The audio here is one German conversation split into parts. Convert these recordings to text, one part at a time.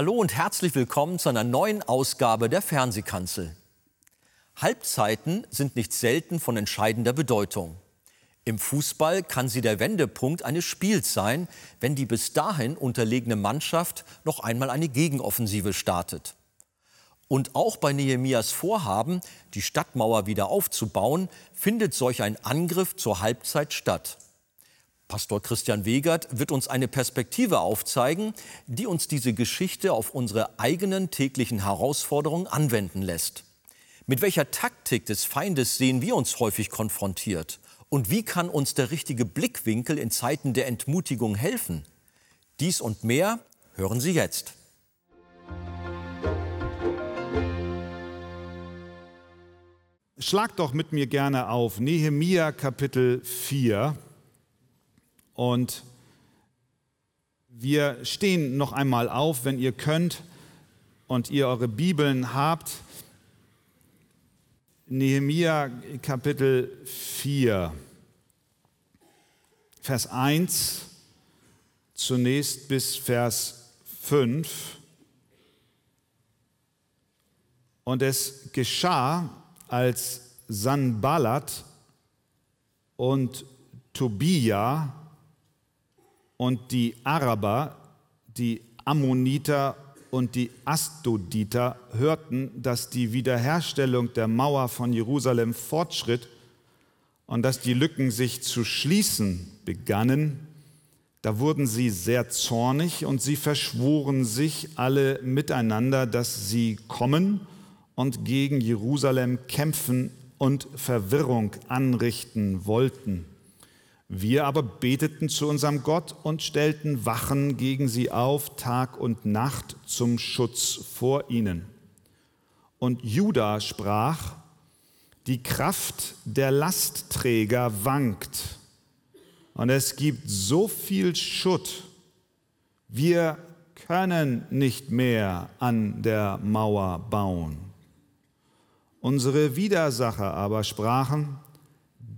Hallo und herzlich willkommen zu einer neuen Ausgabe der Fernsehkanzel. Halbzeiten sind nicht selten von entscheidender Bedeutung. Im Fußball kann sie der Wendepunkt eines Spiels sein, wenn die bis dahin unterlegene Mannschaft noch einmal eine Gegenoffensive startet. Und auch bei Nehemias Vorhaben, die Stadtmauer wieder aufzubauen, findet solch ein Angriff zur Halbzeit statt. Pastor Christian Wegert wird uns eine Perspektive aufzeigen, die uns diese Geschichte auf unsere eigenen täglichen Herausforderungen anwenden lässt. Mit welcher Taktik des Feindes sehen wir uns häufig konfrontiert? Und wie kann uns der richtige Blickwinkel in Zeiten der Entmutigung helfen? Dies und mehr hören Sie jetzt. Schlag doch mit mir gerne auf Nehemia Kapitel 4. Und wir stehen noch einmal auf, wenn ihr könnt und ihr eure Bibeln habt. Nehemia Kapitel 4, Vers 1 zunächst bis Vers 5. Und es geschah, als Sanballat und Tobia und die Araber, die Ammoniter und die Astoditer hörten, dass die Wiederherstellung der Mauer von Jerusalem fortschritt und dass die Lücken sich zu schließen begannen, da wurden sie sehr zornig und sie verschworen sich alle miteinander, dass sie kommen und gegen Jerusalem kämpfen und Verwirrung anrichten wollten. Wir aber beteten zu unserem Gott und stellten Wachen gegen sie auf, Tag und Nacht zum Schutz vor ihnen. Und Juda sprach, die Kraft der Lastträger wankt und es gibt so viel Schutt, wir können nicht mehr an der Mauer bauen. Unsere Widersacher aber sprachen,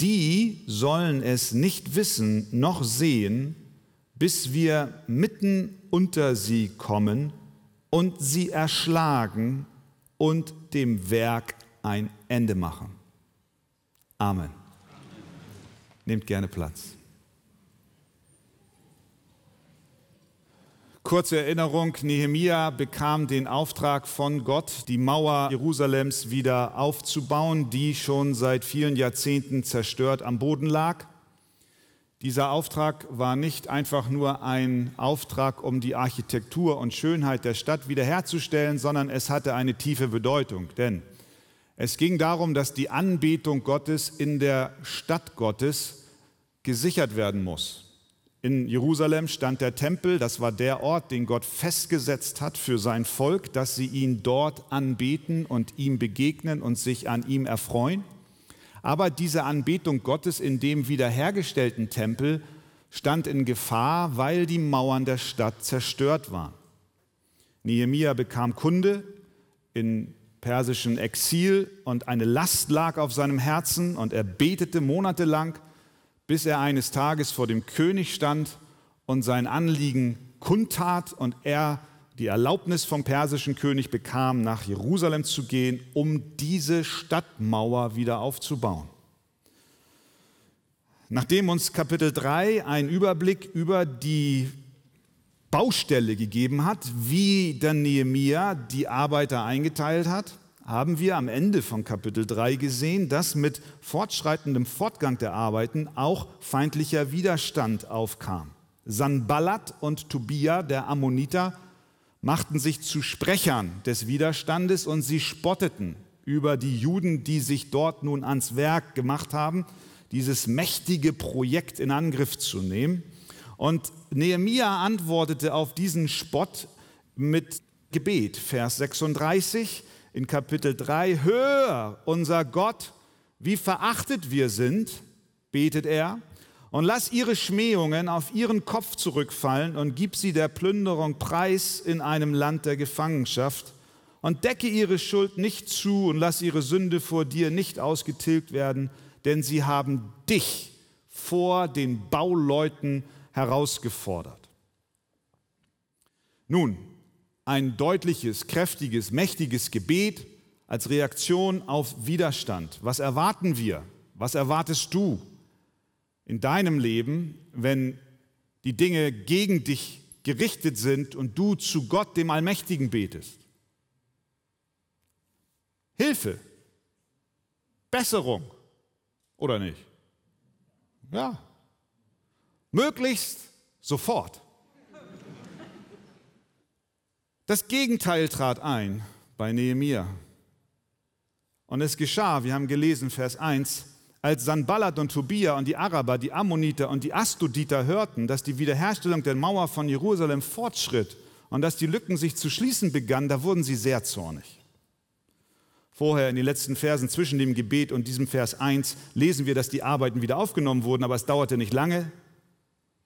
die sollen es nicht wissen noch sehen, bis wir mitten unter sie kommen und sie erschlagen und dem Werk ein Ende machen. Amen. Nehmt gerne Platz. Kurze Erinnerung, Nehemia bekam den Auftrag von Gott, die Mauer Jerusalems wieder aufzubauen, die schon seit vielen Jahrzehnten zerstört am Boden lag. Dieser Auftrag war nicht einfach nur ein Auftrag, um die Architektur und Schönheit der Stadt wiederherzustellen, sondern es hatte eine tiefe Bedeutung. Denn es ging darum, dass die Anbetung Gottes in der Stadt Gottes gesichert werden muss. In Jerusalem stand der Tempel, das war der Ort, den Gott festgesetzt hat für sein Volk, dass sie ihn dort anbeten und ihm begegnen und sich an ihm erfreuen. Aber diese Anbetung Gottes in dem wiederhergestellten Tempel stand in Gefahr, weil die Mauern der Stadt zerstört waren. Nehemia bekam Kunde in persischen Exil und eine Last lag auf seinem Herzen und er betete monatelang bis er eines Tages vor dem König stand und sein Anliegen kundtat und er die Erlaubnis vom persischen König bekam, nach Jerusalem zu gehen, um diese Stadtmauer wieder aufzubauen. Nachdem uns Kapitel 3 einen Überblick über die Baustelle gegeben hat, wie der Nehemia die Arbeiter eingeteilt hat, haben wir am Ende von Kapitel 3 gesehen, dass mit fortschreitendem Fortgang der Arbeiten auch feindlicher Widerstand aufkam. Sanballat und Tobia, der Ammoniter, machten sich zu Sprechern des Widerstandes und sie spotteten über die Juden, die sich dort nun ans Werk gemacht haben, dieses mächtige Projekt in Angriff zu nehmen. Und Nehemia antwortete auf diesen Spott mit Gebet, Vers 36 in Kapitel 3, hör, unser Gott, wie verachtet wir sind, betet er, und lass ihre Schmähungen auf ihren Kopf zurückfallen und gib sie der Plünderung preis in einem Land der Gefangenschaft und decke ihre Schuld nicht zu und lass ihre Sünde vor dir nicht ausgetilgt werden, denn sie haben dich vor den Bauleuten herausgefordert. Nun, ein deutliches, kräftiges, mächtiges Gebet als Reaktion auf Widerstand. Was erwarten wir? Was erwartest du in deinem Leben, wenn die Dinge gegen dich gerichtet sind und du zu Gott, dem Allmächtigen, betest? Hilfe, Besserung oder nicht? Ja, möglichst sofort. Das Gegenteil trat ein bei Nehemia. Und es geschah, wir haben gelesen, Vers 1, als Sanballat und Tobia und die Araber, die Ammoniter und die Astuditer hörten, dass die Wiederherstellung der Mauer von Jerusalem fortschritt und dass die Lücken sich zu schließen begannen, da wurden sie sehr zornig. Vorher in den letzten Versen zwischen dem Gebet und diesem Vers 1 lesen wir, dass die Arbeiten wieder aufgenommen wurden, aber es dauerte nicht lange.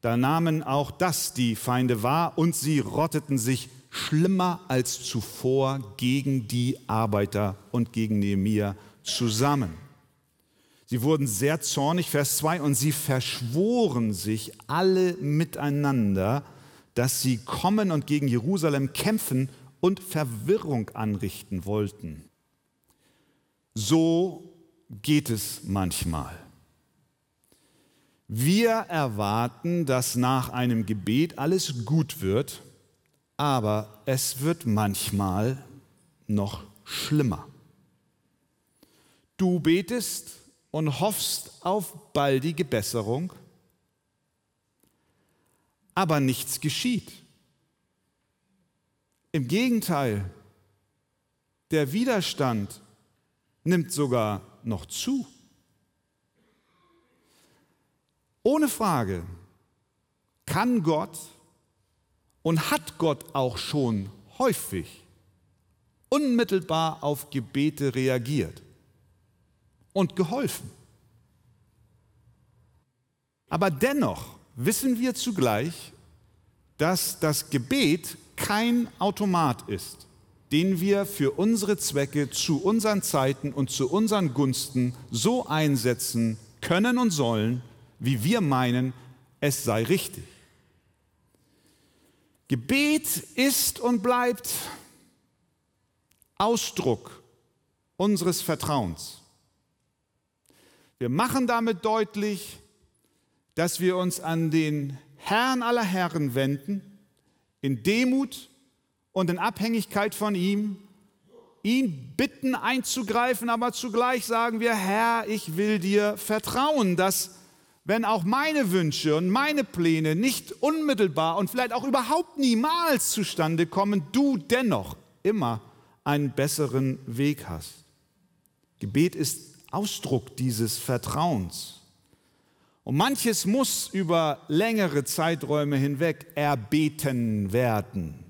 Da nahmen auch das die Feinde wahr und sie rotteten sich schlimmer als zuvor gegen die Arbeiter und gegen Nehemia zusammen. Sie wurden sehr zornig, Vers 2, und sie verschworen sich alle miteinander, dass sie kommen und gegen Jerusalem kämpfen und Verwirrung anrichten wollten. So geht es manchmal. Wir erwarten, dass nach einem Gebet alles gut wird, aber es wird manchmal noch schlimmer. Du betest und hoffst auf baldige Besserung, aber nichts geschieht. Im Gegenteil, der Widerstand nimmt sogar noch zu. Ohne Frage kann Gott und hat Gott auch schon häufig unmittelbar auf Gebete reagiert und geholfen. Aber dennoch wissen wir zugleich, dass das Gebet kein Automat ist, den wir für unsere Zwecke zu unseren Zeiten und zu unseren Gunsten so einsetzen können und sollen, wie wir meinen, es sei richtig. Gebet ist und bleibt Ausdruck unseres Vertrauens. Wir machen damit deutlich, dass wir uns an den Herrn aller Herren wenden, in Demut und in Abhängigkeit von ihm, ihn bitten einzugreifen, aber zugleich sagen wir, Herr, ich will dir vertrauen, dass wenn auch meine Wünsche und meine Pläne nicht unmittelbar und vielleicht auch überhaupt niemals zustande kommen, du dennoch immer einen besseren Weg hast. Gebet ist Ausdruck dieses Vertrauens. Und manches muss über längere Zeiträume hinweg erbeten werden.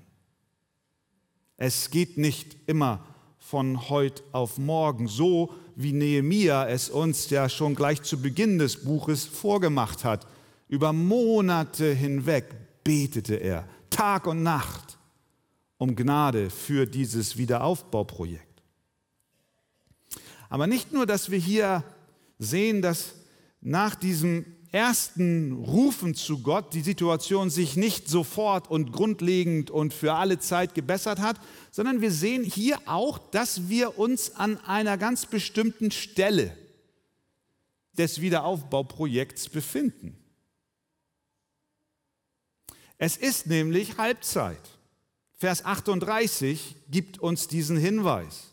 Es geht nicht immer von heute auf morgen, so wie Nehemia es uns ja schon gleich zu Beginn des Buches vorgemacht hat. Über Monate hinweg betete er, Tag und Nacht, um Gnade für dieses Wiederaufbauprojekt. Aber nicht nur, dass wir hier sehen, dass nach diesem ersten Rufen zu Gott die Situation sich nicht sofort und grundlegend und für alle Zeit gebessert hat, sondern wir sehen hier auch, dass wir uns an einer ganz bestimmten Stelle des Wiederaufbauprojekts befinden. Es ist nämlich Halbzeit. Vers 38 gibt uns diesen Hinweis.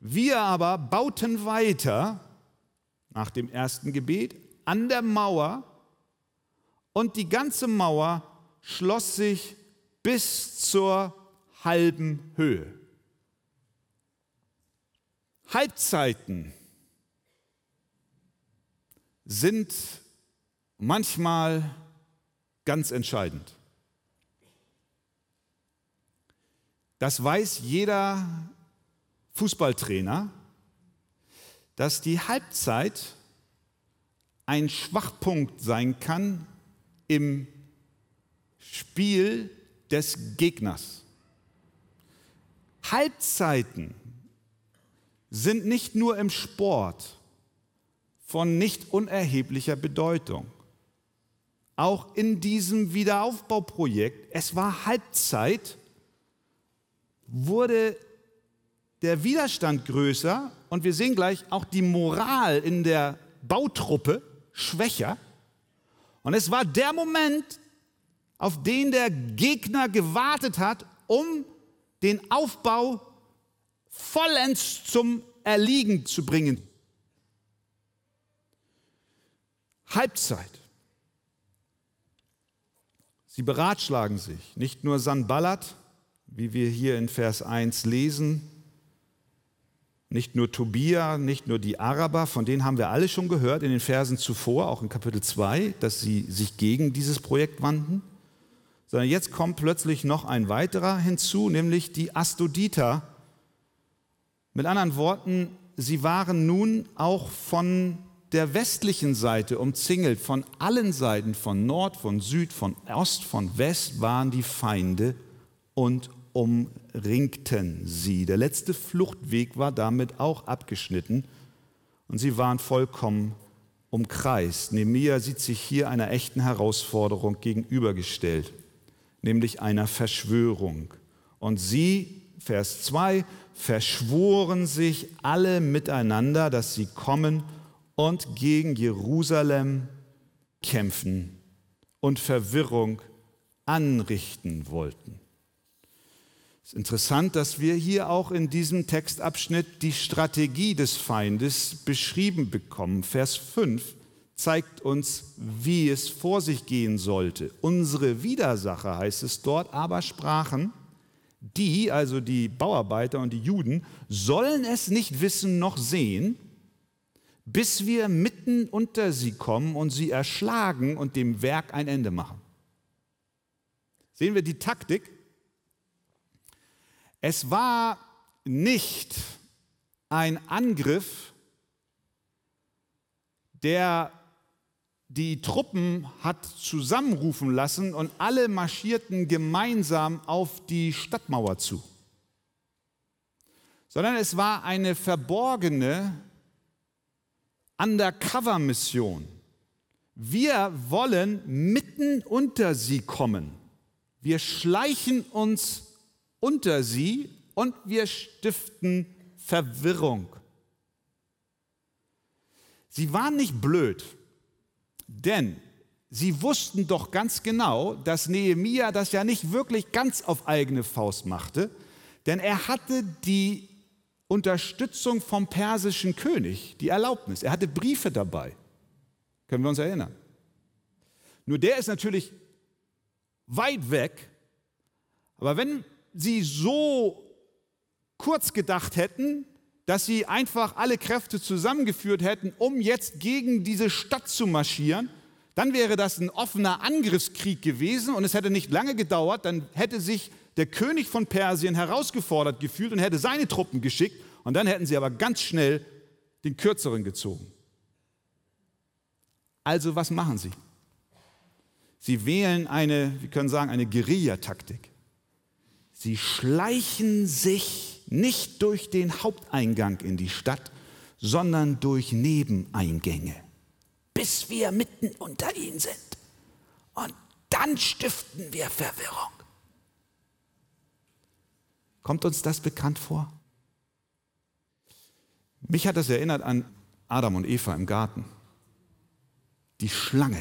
Wir aber bauten weiter nach dem ersten Gebet an der Mauer und die ganze Mauer schloss sich bis zur halben Höhe. Halbzeiten sind manchmal ganz entscheidend. Das weiß jeder Fußballtrainer, dass die Halbzeit ein Schwachpunkt sein kann im Spiel des Gegners. Halbzeiten sind nicht nur im Sport von nicht unerheblicher Bedeutung. Auch in diesem Wiederaufbauprojekt, es war Halbzeit wurde der Widerstand größer und wir sehen gleich auch die Moral in der Bautruppe schwächer. Und es war der Moment, auf den der Gegner gewartet hat, um den Aufbau vollends zum Erliegen zu bringen. Halbzeit. Sie beratschlagen sich, nicht nur Sanballat, wie wir hier in Vers 1 lesen, nicht nur Tobia, nicht nur die Araber, von denen haben wir alle schon gehört in den Versen zuvor, auch in Kapitel 2, dass sie sich gegen dieses Projekt wandten, sondern jetzt kommt plötzlich noch ein weiterer hinzu, nämlich die Astuditer. Mit anderen Worten, sie waren nun auch von der westlichen Seite umzingelt, von allen Seiten, von Nord, von Süd, von Ost, von West waren die Feinde und umringten sie. Der letzte Fluchtweg war damit auch abgeschnitten und sie waren vollkommen umkreist. Nehemiah sieht sich hier einer echten Herausforderung gegenübergestellt, nämlich einer Verschwörung. Und sie, Vers 2, verschworen sich alle miteinander, dass sie kommen und gegen Jerusalem kämpfen und Verwirrung anrichten wollten. Ist interessant, dass wir hier auch in diesem Textabschnitt die Strategie des Feindes beschrieben bekommen. Vers 5 zeigt uns, wie es vor sich gehen sollte. Unsere Widersacher, heißt es dort, aber sprachen, die, also die Bauarbeiter und die Juden, sollen es nicht wissen noch sehen, bis wir mitten unter sie kommen und sie erschlagen und dem Werk ein Ende machen. Sehen wir die Taktik? Es war nicht ein Angriff, der die Truppen hat zusammenrufen lassen und alle marschierten gemeinsam auf die Stadtmauer zu, sondern es war eine verborgene Undercover-Mission. Wir wollen mitten unter sie kommen. Wir schleichen uns unter sie und wir stiften Verwirrung. Sie waren nicht blöd, denn sie wussten doch ganz genau, dass Nehemia das ja nicht wirklich ganz auf eigene Faust machte, denn er hatte die Unterstützung vom persischen König, die Erlaubnis. Er hatte Briefe dabei. Können wir uns erinnern? Nur der ist natürlich weit weg. Aber wenn Sie so kurz gedacht hätten, dass Sie einfach alle Kräfte zusammengeführt hätten, um jetzt gegen diese Stadt zu marschieren, dann wäre das ein offener Angriffskrieg gewesen und es hätte nicht lange gedauert, dann hätte sich der König von Persien herausgefordert gefühlt und hätte seine Truppen geschickt und dann hätten sie aber ganz schnell den kürzeren gezogen. Also was machen sie? Sie wählen eine, wir können sagen, eine Guerillataktik. Sie schleichen sich nicht durch den Haupteingang in die Stadt, sondern durch Nebeneingänge, bis wir mitten unter ihnen sind. Und dann stiften wir Verwirrung. Kommt uns das bekannt vor? Mich hat das erinnert an Adam und Eva im Garten. Die Schlange.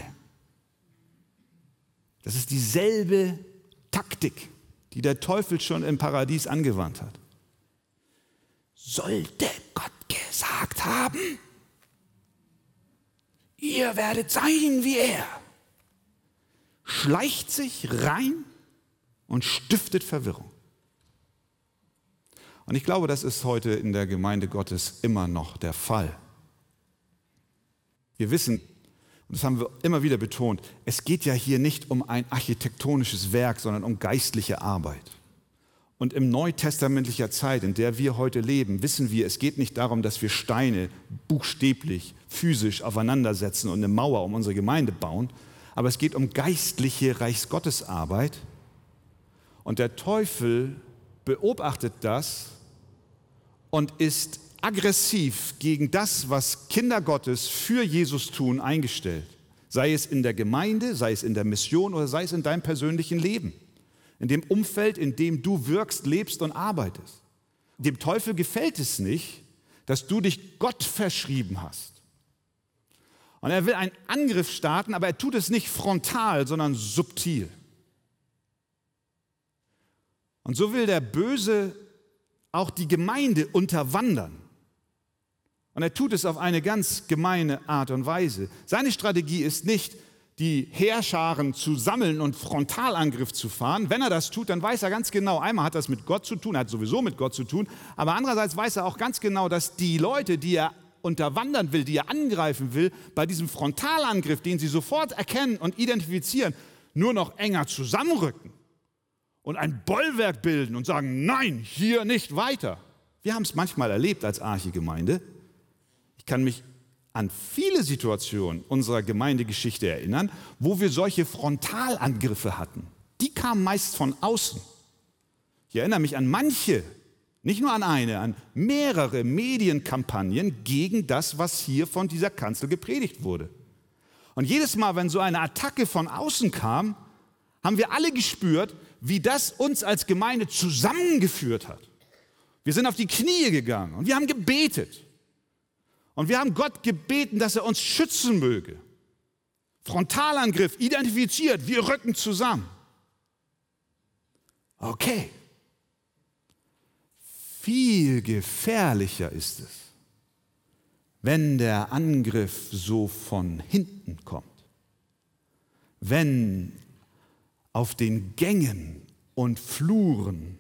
Das ist dieselbe Taktik, die der Teufel schon im Paradies angewandt hat. Sollte Gott gesagt haben, ihr werdet sein wie er, schleicht sich rein und stiftet Verwirrung. Und ich glaube, das ist heute in der Gemeinde Gottes immer noch der Fall. Wir wissen, und das haben wir immer wieder betont, es geht ja hier nicht um ein architektonisches Werk, sondern um geistliche Arbeit. Und im neutestamentlicher Zeit, in der wir heute leben, wissen wir, es geht nicht darum, dass wir Steine buchstäblich, physisch aufeinandersetzen und eine Mauer um unsere Gemeinde bauen, aber es geht um geistliche Reichsgottesarbeit. Und der Teufel beobachtet das und ist aggressiv gegen das, was Kinder Gottes für Jesus tun, eingestellt. Sei es in der Gemeinde, sei es in der Mission oder sei es in deinem persönlichen Leben. in dem Umfeld, in dem du wirkst, lebst und arbeitest. Dem Teufel gefällt es nicht, dass du dich Gott verschrieben hast. Und er will einen Angriff starten, aber er tut es nicht frontal, sondern subtil. Und so will der Böse auch die Gemeinde unterwandern. Und er tut es auf eine ganz gemeine Art und Weise. Seine Strategie ist nicht, die Heerscharen zu sammeln und Frontalangriff zu fahren. Wenn er das tut, dann weiß er ganz genau, einmal hat das mit Gott zu tun, hat sowieso mit Gott zu tun, aber andererseits weiß er auch ganz genau, dass die Leute, die er unterwandern will, die er angreifen will, bei diesem Frontalangriff, den sie sofort erkennen und identifizieren, nur noch enger zusammenrücken und ein Bollwerk bilden und sagen, nein, hier nicht weiter. Wir haben es manchmal erlebt als Archegemeinde. Ich kann mich an viele Situationen unserer Gemeindegeschichte erinnern, wo wir solche Frontalangriffe hatten. Die kamen meist von außen. Ich erinnere mich an manche, nicht nur an eine, an mehrere Medienkampagnen gegen das, was hier von dieser Kanzel gepredigt wurde. Und jedes Mal, wenn so eine Attacke von außen kam, haben wir alle gespürt, wie das uns als Gemeinde zusammengeführt hat. Wir sind auf die Knie gegangen und wir haben gebetet. Und wir haben Gott gebeten, dass er uns schützen möge. Frontalangriff, identifiziert, wir rücken zusammen. Okay. Viel gefährlicher ist es, wenn der Angriff so von hinten kommt. Wenn auf den Gängen und Fluren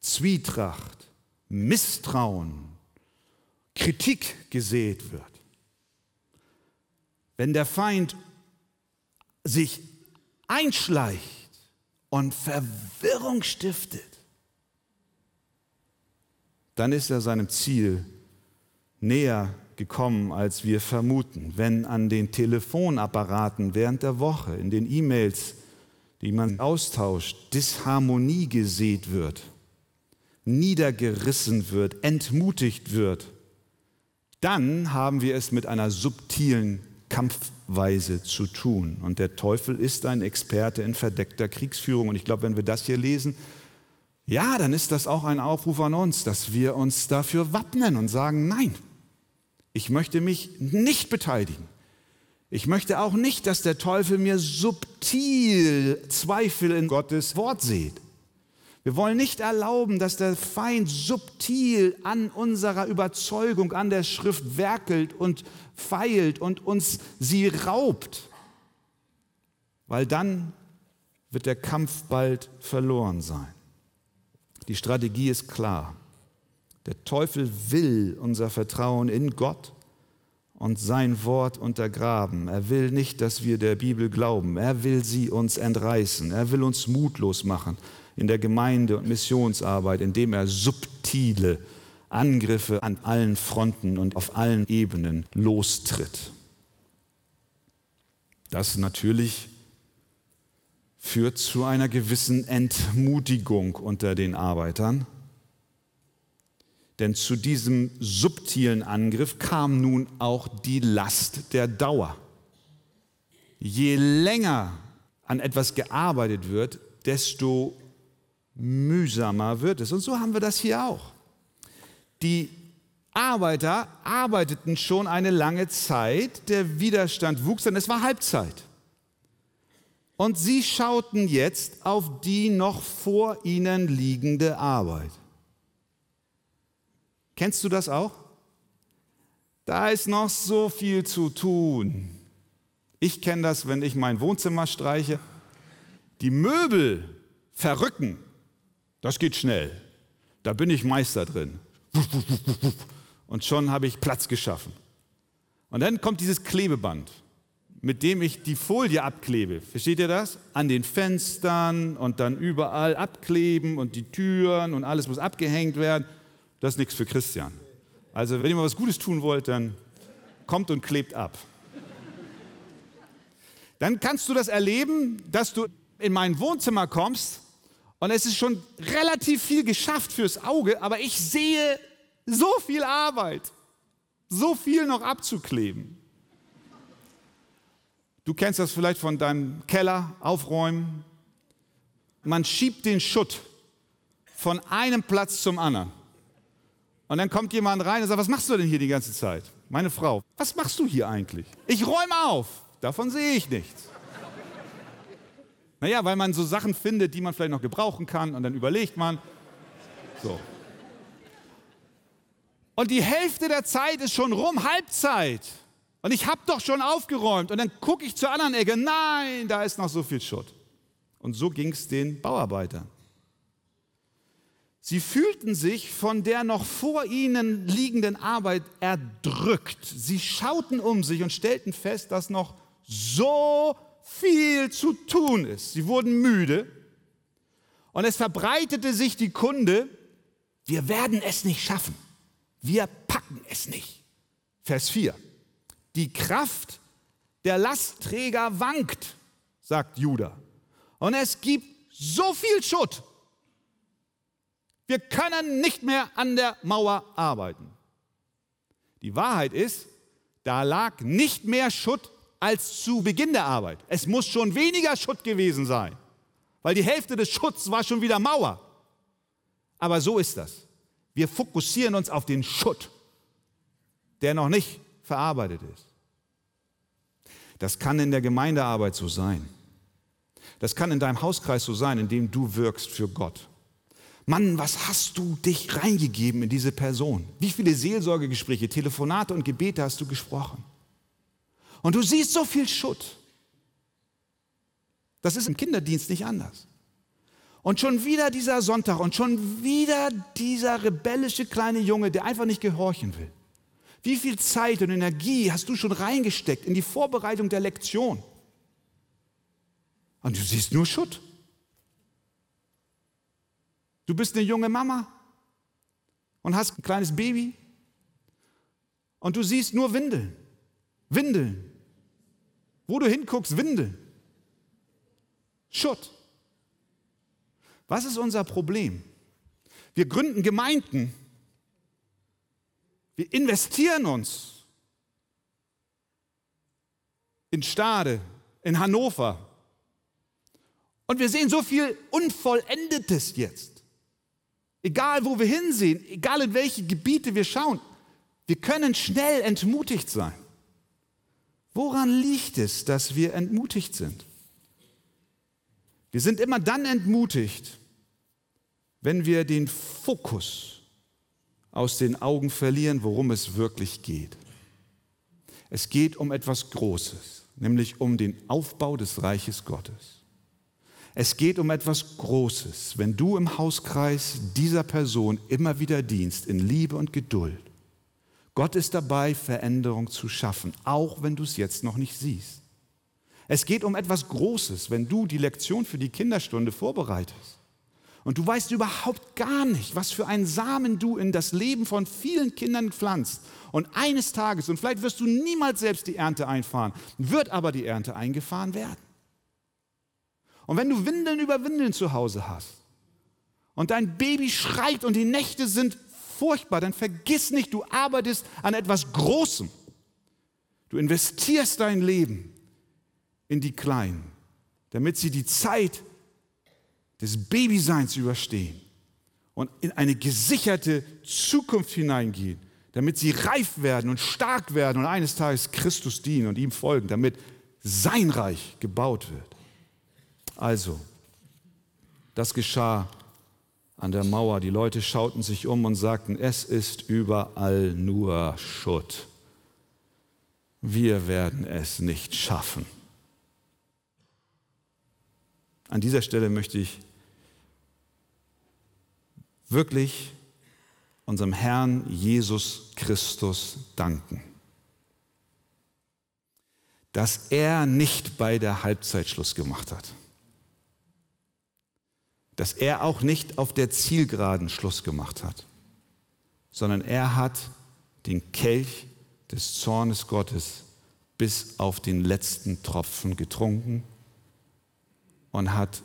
Zwietracht, Misstrauen, Kritik gesät wird, wenn der Feind sich einschleicht und Verwirrung stiftet, dann ist er seinem Ziel näher gekommen, als wir vermuten. Wenn an den Telefonapparaten während der Woche, in den E-Mails, die man austauscht, Disharmonie gesät wird, niedergerissen wird, entmutigt wird, dann haben wir es mit einer subtilen Kampfweise zu tun. Und der Teufel ist ein Experte in verdeckter Kriegsführung. Und ich glaube, wenn wir das hier lesen, ja, dann ist das auch ein Aufruf an uns, dass wir uns dafür wappnen und sagen, nein, ich möchte mich nicht beteiligen. Ich möchte auch nicht, dass der Teufel mir subtil Zweifel in Gottes Wort sieht. Wir wollen nicht erlauben, dass der Feind subtil an unserer Überzeugung, an der Schrift werkelt und feilt und uns sie raubt, weil dann wird der Kampf bald verloren sein. Die Strategie ist klar. Der Teufel will unser Vertrauen in Gott und sein Wort untergraben. Er will nicht, dass wir der Bibel glauben. Er will sie uns entreißen. Er will uns mutlos machen in der Gemeinde und Missionsarbeit, indem er subtile Angriffe an allen Fronten und auf allen Ebenen lostritt. Das natürlich führt zu einer gewissen Entmutigung unter den Arbeitern. Denn zu diesem subtilen Angriff kam nun auch die Last der Dauer. Je länger an etwas gearbeitet wird, desto mühsamer wird es. Und so haben wir das hier auch. Die Arbeiter arbeiteten schon eine lange Zeit, der Widerstand wuchs, denn es war Halbzeit. Und sie schauten jetzt auf die noch vor ihnen liegende Arbeit. Kennst du das auch? Da ist noch so viel zu tun. Ich kenne das, wenn ich mein Wohnzimmer streiche. Die Möbel verrücken. Das geht schnell. Da bin ich Meister drin. Und schon habe ich Platz geschaffen. Und dann kommt dieses Klebeband, mit dem ich die Folie abklebe. Versteht ihr das? An den Fenstern und dann überall abkleben und die Türen und alles muss abgehängt werden. Das ist nichts für Christian. Also, wenn ihr mal was Gutes tun wollt, dann kommt und klebt ab. Dann kannst du das erleben, dass du in mein Wohnzimmer kommst und es ist schon relativ viel geschafft fürs Auge, aber ich sehe so viel Arbeit, so viel noch abzukleben. Du kennst das vielleicht von deinem Keller, aufräumen. Man schiebt den Schutt von einem Platz zum anderen. Und dann kommt jemand rein und sagt, was machst du denn hier die ganze Zeit? Meine Frau, was machst du hier eigentlich? Ich räume auf. Davon sehe ich nichts. Naja, weil man so Sachen findet, die man vielleicht noch gebrauchen kann und dann überlegt man. So. Und die Hälfte der Zeit ist schon rum, Halbzeit. Und ich habe doch schon aufgeräumt. Und dann gucke ich zur anderen Ecke. Nein, da ist noch so viel Schutt. Und so ging es den Bauarbeitern. Sie fühlten sich von der noch vor ihnen liegenden Arbeit erdrückt. Sie schauten um sich und stellten fest, dass noch so viel zu tun ist. Sie wurden müde und es verbreitete sich die Kunde, wir werden es nicht schaffen. Wir packen es nicht. Vers 4. Die Kraft der Lastträger wankt, sagt Judah. Und es gibt so viel Schutt wir können nicht mehr an der Mauer arbeiten. Die Wahrheit ist, da lag nicht mehr Schutt als zu Beginn der Arbeit. Es muss schon weniger Schutt gewesen sein, weil die Hälfte des Schutts war schon wieder Mauer. Aber so ist das. Wir fokussieren uns auf den Schutt, der noch nicht verarbeitet ist. Das kann in der Gemeindearbeit so sein. Das kann in deinem Hauskreis so sein, in dem du wirkst für Gott. Mann, was hast du dich reingegeben in diese Person? Wie viele Seelsorgegespräche, Telefonate und Gebete hast du gesprochen? Und du siehst so viel Schutt. Das ist im Kinderdienst nicht anders. Und schon wieder dieser Sonntag und schon wieder dieser rebellische kleine Junge, der einfach nicht gehorchen will. Wie viel Zeit und Energie hast du schon reingesteckt in die Vorbereitung der Lektion? Und du siehst nur Schutt. Du bist eine junge Mama und hast ein kleines Baby und du siehst nur Windeln. Windeln. Wo du hinguckst, Windeln. Schutt. Was ist unser Problem? Wir gründen Gemeinden. Wir investieren uns in Stade, in Hannover. Und wir sehen so viel Unvollendetes jetzt. Egal, wo wir hinsehen, egal in welche Gebiete wir schauen, wir können schnell entmutigt sein. Woran liegt es, dass wir entmutigt sind? Wir sind immer dann entmutigt, wenn wir den Fokus aus den Augen verlieren, worum es wirklich geht. Es geht um etwas Großes, nämlich um den Aufbau des Reiches Gottes. Es geht um etwas Großes, wenn du im Hauskreis dieser Person immer wieder dienst in Liebe und Geduld. Gott ist dabei, Veränderung zu schaffen, auch wenn du es jetzt noch nicht siehst. Es geht um etwas Großes, wenn du die Lektion für die Kinderstunde vorbereitest. Und du weißt überhaupt gar nicht, was für einen Samen du in das Leben von vielen Kindern pflanzt. Und eines Tages, und vielleicht wirst du niemals selbst die Ernte einfahren, wird aber die Ernte eingefahren werden. Und wenn du Windeln über Windeln zu Hause hast und dein Baby schreit und die Nächte sind furchtbar, dann vergiss nicht, du arbeitest an etwas Großem. Du investierst dein Leben in die Kleinen, damit sie die Zeit des Babyseins überstehen und in eine gesicherte Zukunft hineingehen, damit sie reif werden und stark werden und eines Tages Christus dienen und ihm folgen, damit sein Reich gebaut wird. Also, das geschah an der Mauer. Die Leute schauten sich um und sagten, es ist überall nur Schutt. Wir werden es nicht schaffen. An dieser Stelle möchte ich wirklich unserem Herrn Jesus Christus danken, dass er nicht bei der Halbzeit Schluss gemacht hat dass er auch nicht auf der Zielgeraden Schluss gemacht hat, sondern er hat den Kelch des Zornes Gottes bis auf den letzten Tropfen getrunken und hat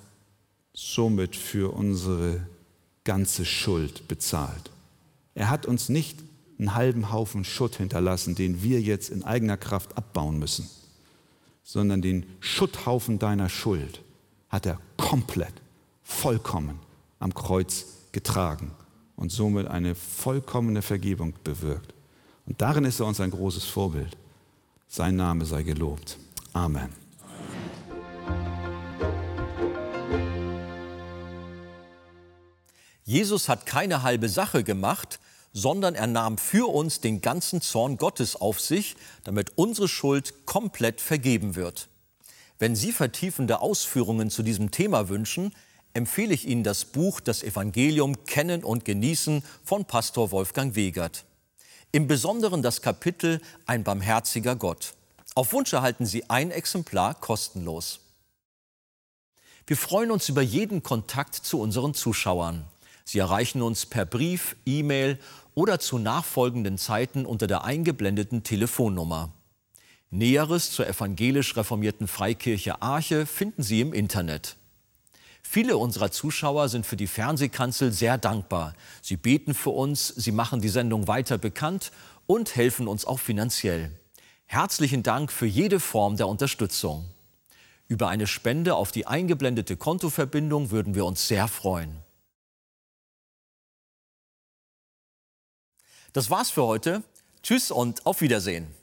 somit für unsere ganze Schuld bezahlt. Er hat uns nicht einen halben Haufen Schutt hinterlassen, den wir jetzt in eigener Kraft abbauen müssen, sondern den Schutthaufen deiner Schuld hat er komplett, vollkommen am Kreuz getragen und somit eine vollkommene Vergebung bewirkt. Und darin ist er uns ein großes Vorbild. Sein Name sei gelobt. Amen. Jesus hat keine halbe Sache gemacht, sondern er nahm für uns den ganzen Zorn Gottes auf sich, damit unsere Schuld komplett vergeben wird. Wenn Sie vertiefende Ausführungen zu diesem Thema wünschen, empfehle ich Ihnen das Buch Das Evangelium Kennen und Genießen von Pastor Wolfgang Wegert. Im Besonderen das Kapitel Ein barmherziger Gott. Auf Wunsch erhalten Sie ein Exemplar kostenlos. Wir freuen uns über jeden Kontakt zu unseren Zuschauern. Sie erreichen uns per Brief, E-Mail oder zu nachfolgenden Zeiten unter der eingeblendeten Telefonnummer. Näheres zur evangelisch reformierten Freikirche Arche finden Sie im Internet. Viele unserer Zuschauer sind für die Fernsehkanzel sehr dankbar. Sie beten für uns, sie machen die Sendung weiter bekannt und helfen uns auch finanziell. Herzlichen Dank für jede Form der Unterstützung. Über eine Spende auf die eingeblendete Kontoverbindung würden wir uns sehr freuen. Das war's für heute. Tschüss und auf Wiedersehen.